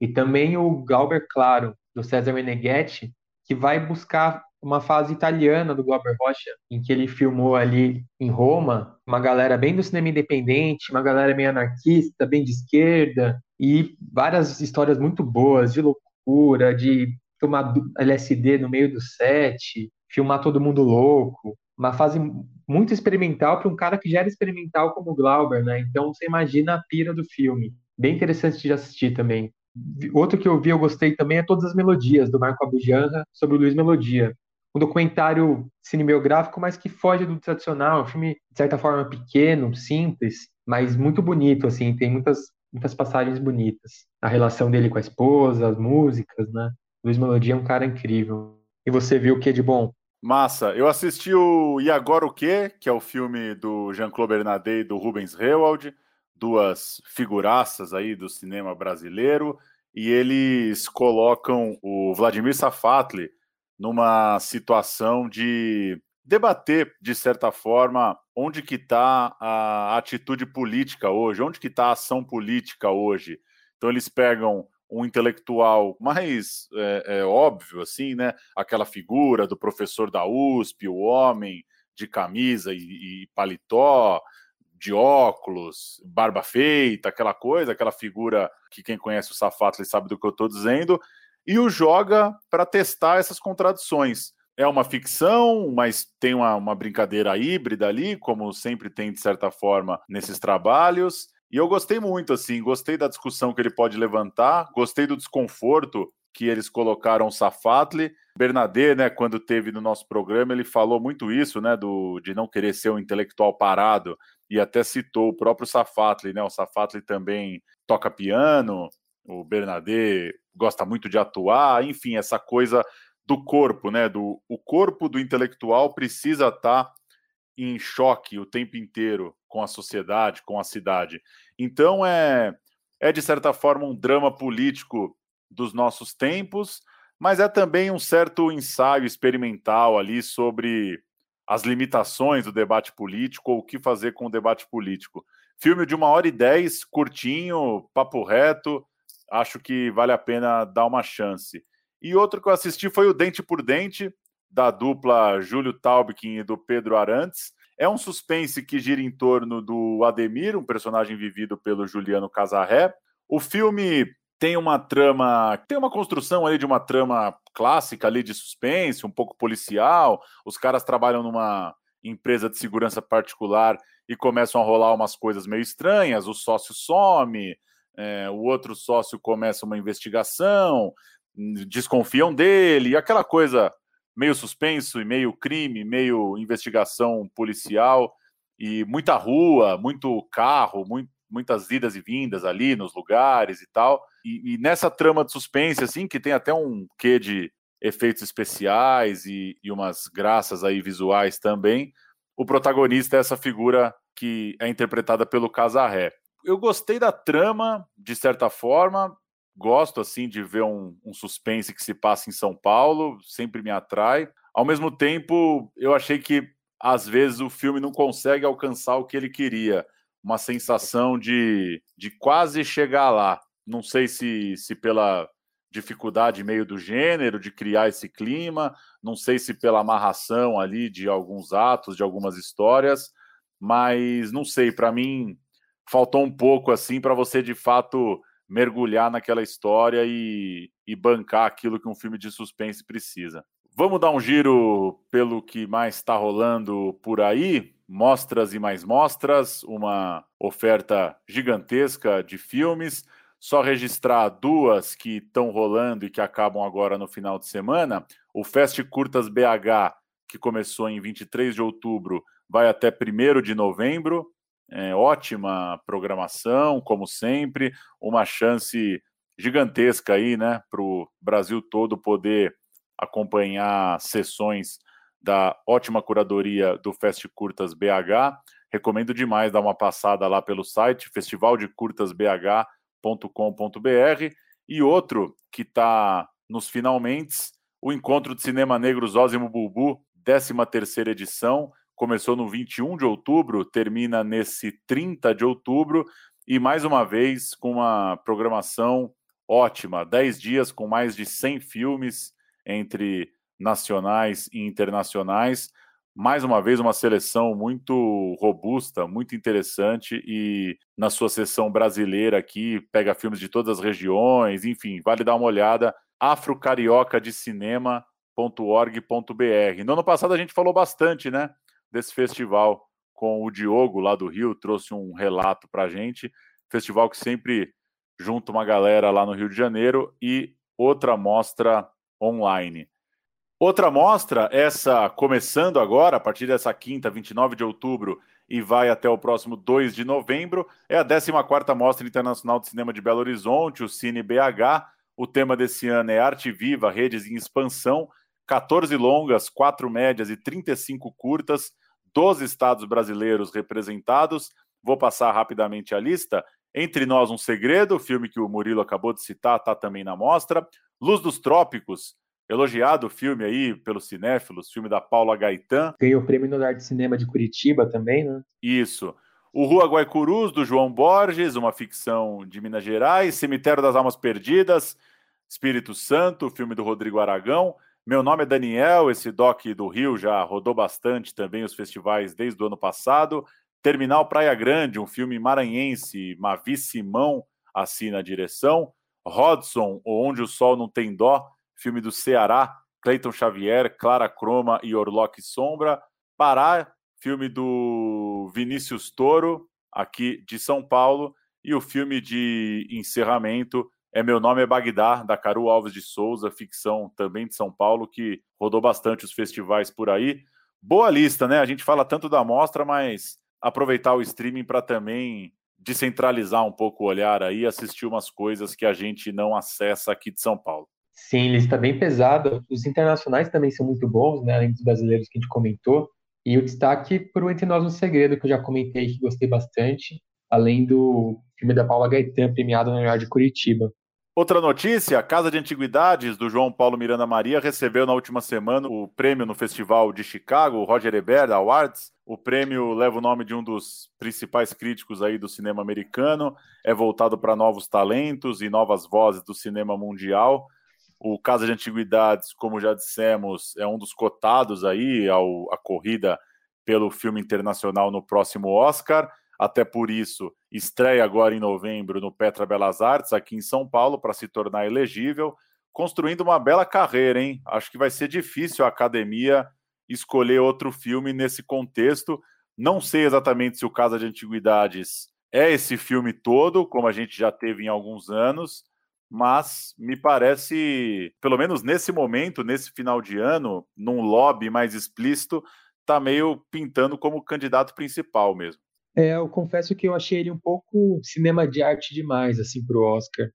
E também o Galber Claro, do César Meneghetti, que vai buscar uma fase italiana do Glauber Rocha, em que ele filmou ali em Roma, uma galera bem do cinema independente, uma galera meio anarquista, bem de esquerda, e várias histórias muito boas, de loucura, de tomar LSD no meio do set, filmar todo mundo louco, uma fase muito experimental para um cara que já era experimental como o Glauber, né? Então você imagina a pira do filme. Bem interessante de assistir também. Outro que eu vi, eu gostei também, é Todas as Melodias, do Marco Abujanra, sobre o Luiz Melodia. Um documentário cinebiográfico, mas que foge do tradicional. É um filme, de certa forma, pequeno, simples, mas muito bonito, assim. Tem muitas, muitas passagens bonitas. A relação dele com a esposa, as músicas, né? Luiz Melodia é um cara incrível. E você viu o que de bom? Massa. Eu assisti o E Agora o Quê? Que é o filme do Jean-Claude Bernardet e do Rubens Rewald duas figuraças aí do cinema brasileiro, e eles colocam o Vladimir Safatli numa situação de debater, de certa forma, onde que está a atitude política hoje, onde que está a ação política hoje. Então eles pegam um intelectual mais é, é, óbvio, assim, né? Aquela figura do professor da USP, o homem de camisa e, e paletó, de óculos, barba feita, aquela coisa, aquela figura que quem conhece o Safatli sabe do que eu estou dizendo, e o joga para testar essas contradições. É uma ficção, mas tem uma, uma brincadeira híbrida ali, como sempre tem, de certa forma, nesses trabalhos. E eu gostei muito, assim, gostei da discussão que ele pode levantar, gostei do desconforto que eles colocaram o Safatli. Bernadette, né, quando teve no nosso programa, ele falou muito isso, né, do, de não querer ser um intelectual parado, e até citou o próprio Safatli, né, o Safatli também toca piano, o Bernadette gosta muito de atuar, enfim, essa coisa do corpo, né, do o corpo do intelectual precisa estar tá em choque o tempo inteiro com a sociedade, com a cidade. Então é é de certa forma um drama político dos nossos tempos, mas é também um certo ensaio experimental ali sobre as limitações do debate político ou o que fazer com o debate político. Filme de uma hora e dez, curtinho, papo reto, acho que vale a pena dar uma chance. E outro que eu assisti foi o Dente por Dente, da dupla Júlio Taubkin e do Pedro Arantes. É um suspense que gira em torno do Ademir, um personagem vivido pelo Juliano Casarré. O filme tem uma trama, tem uma construção ali de uma trama clássica ali de suspense, um pouco policial. Os caras trabalham numa empresa de segurança particular e começam a rolar umas coisas meio estranhas. O sócio some, é, o outro sócio começa uma investigação, desconfiam dele, aquela coisa meio suspenso e meio crime, meio investigação policial e muita rua, muito carro, muito, muitas idas e vindas ali nos lugares e tal. E, e, nessa trama de suspense, assim, que tem até um quê de efeitos especiais e, e umas graças aí visuais também, o protagonista é essa figura que é interpretada pelo Casarré. Eu gostei da trama, de certa forma, gosto assim de ver um, um, suspense que se passa em São Paulo, sempre me atrai. Ao mesmo tempo, eu achei que às vezes o filme não consegue alcançar o que ele queria uma sensação de, de quase chegar lá. Não sei se, se pela dificuldade meio do gênero, de criar esse clima, não sei se pela amarração ali de alguns atos, de algumas histórias, mas não sei, para mim faltou um pouco assim para você de fato mergulhar naquela história e, e bancar aquilo que um filme de suspense precisa. Vamos dar um giro pelo que mais está rolando por aí mostras e mais mostras, uma oferta gigantesca de filmes. Só registrar duas que estão rolando e que acabam agora no final de semana. O Fest Curtas BH, que começou em 23 de outubro, vai até 1 de novembro. É, ótima programação, como sempre, uma chance gigantesca aí, né, para o Brasil todo poder acompanhar sessões da ótima curadoria do Fest Curtas BH. Recomendo demais dar uma passada lá pelo site festivaldecurtasbh.com.br e outro que está nos finalmente, o Encontro de Cinema Negro Zózimo Bulbu, 13 terceira edição, começou no 21 de outubro, termina nesse 30 de outubro e mais uma vez com uma programação ótima, 10 dias com mais de 100 filmes entre nacionais e internacionais. Mais uma vez, uma seleção muito robusta, muito interessante e na sua sessão brasileira aqui, pega filmes de todas as regiões, enfim, vale dar uma olhada. afrocariocadecinema.org.br. No ano passado a gente falou bastante, né, desse festival com o Diogo lá do Rio, trouxe um relato para a gente. Festival que sempre junto uma galera lá no Rio de Janeiro e outra mostra online. Outra mostra, essa começando agora, a partir dessa quinta, 29 de outubro, e vai até o próximo 2 de novembro, é a 14ª Mostra Internacional de Cinema de Belo Horizonte, o Cine BH. O tema desse ano é Arte Viva, Redes em Expansão, 14 longas, 4 médias e 35 curtas, 12 estados brasileiros representados. Vou passar rapidamente a lista. Entre Nós um Segredo, filme que o Murilo acabou de citar, está também na mostra. Luz dos Trópicos, elogiado o filme aí pelos cinéfilos, filme da Paula Gaetan. Ganhou o prêmio no Arte Cinema de Curitiba também, né? Isso. O Rua Guaicurus, do João Borges, uma ficção de Minas Gerais. Cemitério das Almas Perdidas, Espírito Santo, filme do Rodrigo Aragão. Meu nome é Daniel, esse doc do Rio já rodou bastante também os festivais desde o ano passado. Terminal Praia Grande, um filme maranhense, Mavi Simão assina a direção. Rodson, Onde o Sol Não Tem Dó, filme do Ceará, Cleiton Xavier, Clara Croma e Orlock Sombra. Pará, filme do Vinícius Toro, aqui de São Paulo. E o filme de encerramento é Meu Nome é Bagdá, da Caru Alves de Souza, ficção também de São Paulo, que rodou bastante os festivais por aí. Boa lista, né? A gente fala tanto da mostra, mas aproveitar o streaming para também descentralizar um pouco o olhar aí, assistir umas coisas que a gente não acessa aqui de São Paulo. Sim, lista bem pesada. Os internacionais também são muito bons, né? Além dos brasileiros que a gente comentou. E o destaque para o Entre Nós um Segredo, que eu já comentei que gostei bastante, além do filme da Paula Gaetan, premiado no Yard de Curitiba. Outra notícia: a Casa de Antiguidades do João Paulo Miranda Maria recebeu na última semana o prêmio no Festival de Chicago, o Roger Ebert Awards. O prêmio leva o nome de um dos principais críticos aí do cinema americano, é voltado para novos talentos e novas vozes do cinema mundial. O Casa de Antiguidades, como já dissemos, é um dos cotados aí ao, à corrida pelo filme internacional no próximo Oscar. Até por isso, estreia agora em novembro no Petra Belas Artes, aqui em São Paulo, para se tornar elegível, construindo uma bela carreira, hein? Acho que vai ser difícil a academia escolher outro filme nesse contexto. Não sei exatamente se o Casa de Antiguidades é esse filme todo, como a gente já teve em alguns anos, mas me parece, pelo menos nesse momento, nesse final de ano, num lobby mais explícito, tá meio pintando como candidato principal mesmo. É, eu confesso que eu achei ele um pouco cinema de arte demais, assim, pro Oscar.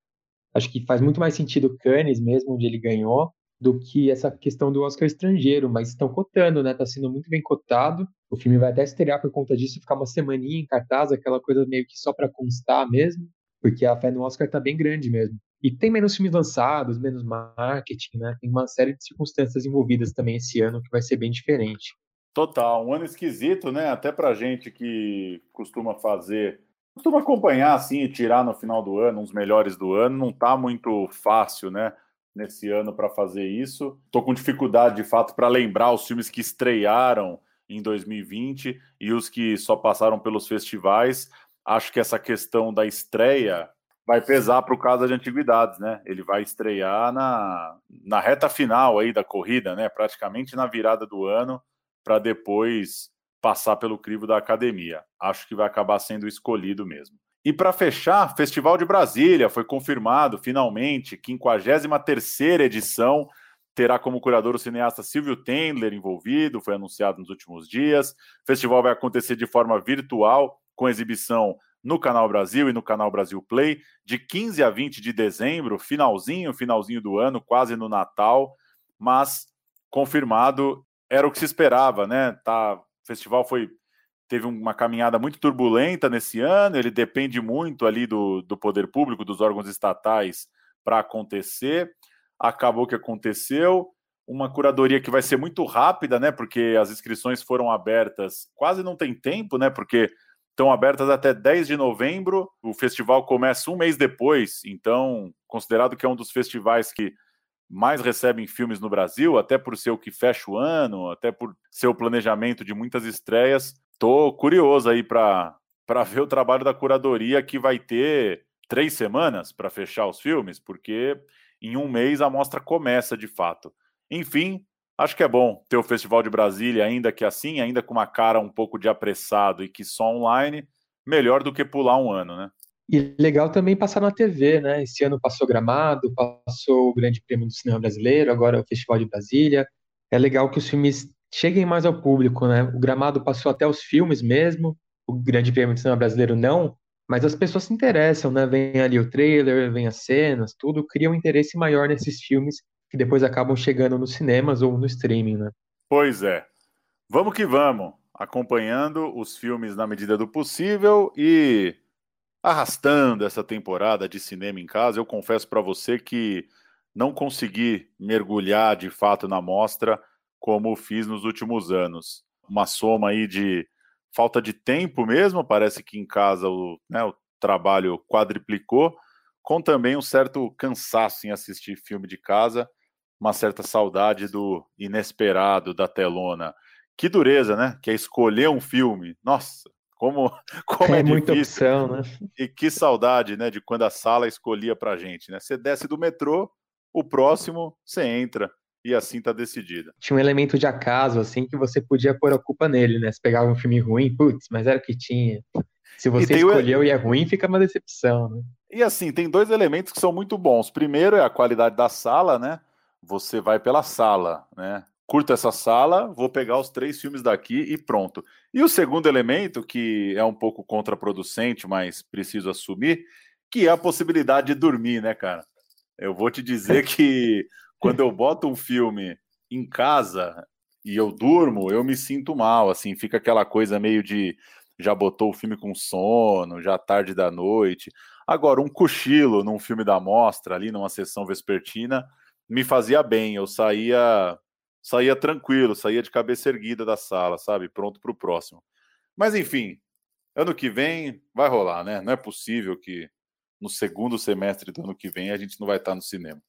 Acho que faz muito mais sentido Cannes mesmo, onde ele ganhou, do que essa questão do Oscar estrangeiro, mas estão cotando, né? Tá sendo muito bem cotado. O filme vai até estrear por conta disso, ficar uma semaninha em cartaz, aquela coisa meio que só para constar mesmo, porque a fé no Oscar tá bem grande mesmo. E tem menos filmes lançados, menos marketing, né? Tem uma série de circunstâncias envolvidas também esse ano que vai ser bem diferente. Total, um ano esquisito, né? Até pra gente que costuma fazer, costuma acompanhar assim e tirar no final do ano uns melhores do ano, não tá muito fácil, né? Nesse ano para fazer isso. Tô com dificuldade de fato para lembrar os filmes que estrearam em 2020 e os que só passaram pelos festivais. Acho que essa questão da estreia vai pesar para o caso de antiguidades, né? Ele vai estrear na, na reta final aí da corrida, né? Praticamente na virada do ano, para depois passar pelo crivo da academia. Acho que vai acabar sendo escolhido mesmo. E para fechar, Festival de Brasília foi confirmado finalmente, 53 edição, terá como curador o cineasta Silvio Tendler envolvido, foi anunciado nos últimos dias. O festival vai acontecer de forma virtual, com exibição no Canal Brasil e no Canal Brasil Play, de 15 a 20 de dezembro, finalzinho, finalzinho do ano, quase no Natal, mas confirmado, era o que se esperava, né? Tá, o festival foi teve uma caminhada muito turbulenta nesse ano, ele depende muito ali do, do poder público, dos órgãos estatais para acontecer. Acabou que aconteceu. Uma curadoria que vai ser muito rápida, né? Porque as inscrições foram abertas, quase não tem tempo, né? Porque estão abertas até 10 de novembro. O festival começa um mês depois, então, considerado que é um dos festivais que mais recebem filmes no Brasil, até por ser o que fecha o ano, até por ser o planejamento de muitas estreias. Tô curioso aí para ver o trabalho da curadoria que vai ter três semanas para fechar os filmes, porque em um mês a mostra começa de fato. Enfim, Acho que é bom ter o Festival de Brasília, ainda que assim, ainda com uma cara um pouco de apressado e que só online, melhor do que pular um ano, né? E legal também passar na TV, né? Esse ano passou Gramado, passou o Grande Prêmio do Cinema Brasileiro, agora o Festival de Brasília. É legal que os filmes cheguem mais ao público, né? O Gramado passou até os filmes mesmo, o Grande Prêmio do Cinema Brasileiro não, mas as pessoas se interessam, né? Vem ali o trailer, vem as cenas, tudo, cria um interesse maior nesses filmes que depois acabam chegando nos cinemas ou no streaming, né? Pois é. Vamos que vamos, acompanhando os filmes na medida do possível e arrastando essa temporada de cinema em casa. Eu confesso para você que não consegui mergulhar de fato na mostra como fiz nos últimos anos. Uma soma aí de falta de tempo mesmo, parece que em casa o, né, o trabalho quadriplicou, com também um certo cansaço em assistir filme de casa, uma certa saudade do inesperado da telona. Que dureza, né? Que é escolher um filme. Nossa, como, como é, é muita opção, né? E que saudade, né, de quando a sala escolhia pra gente, né? Você desce do metrô, o próximo você entra e assim tá decidido. Tinha um elemento de acaso, assim, que você podia pôr a culpa nele, né? Você pegava um filme ruim, putz, mas era o que tinha. Se você escolheu o... e é ruim, fica uma decepção, né? E assim, tem dois elementos que são muito bons. Primeiro é a qualidade da sala, né? Você vai pela sala, né? Curto essa sala, vou pegar os três filmes daqui e pronto. E o segundo elemento, que é um pouco contraproducente, mas preciso assumir, que é a possibilidade de dormir, né, cara? Eu vou te dizer que quando eu boto um filme em casa e eu durmo, eu me sinto mal, assim, fica aquela coisa meio de já botou o filme com sono, já tarde da noite. Agora, um cochilo num filme da mostra, ali numa sessão vespertina, me fazia bem. Eu saía saía tranquilo, saía de cabeça erguida da sala, sabe? Pronto para o próximo. Mas enfim, ano que vem vai rolar, né? Não é possível que no segundo semestre do ano que vem a gente não vai estar no cinema.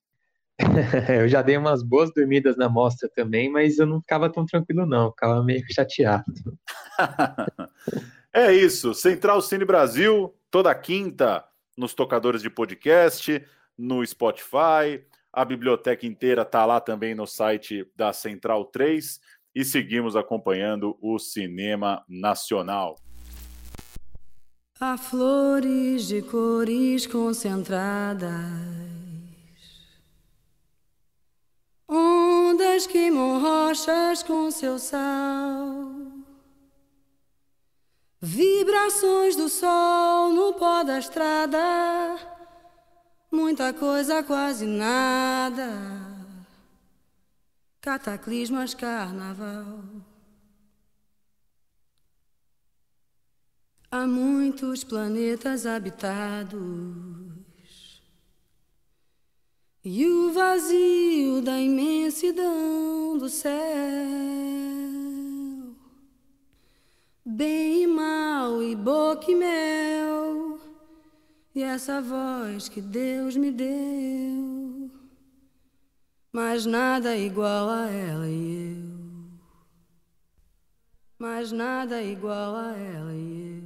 eu já dei umas boas dormidas na mostra também, mas eu não ficava tão tranquilo, não, ficava meio chateado. é isso, Central Cine Brasil, toda quinta nos tocadores de podcast, no Spotify, a biblioteca inteira está lá também no site da Central 3 e seguimos acompanhando o cinema nacional. Há flores de cores concentradas, ondas queimam rochas com seu sal, vibrações do sol no pó da estrada muita coisa, quase nada. Cataclismas, carnaval. Há muitos planetas habitados e o vazio da imensidão do céu. Bem e mal e boca e mel e essa voz que Deus me deu, mas nada igual a ela e eu, mas nada igual a ela e eu.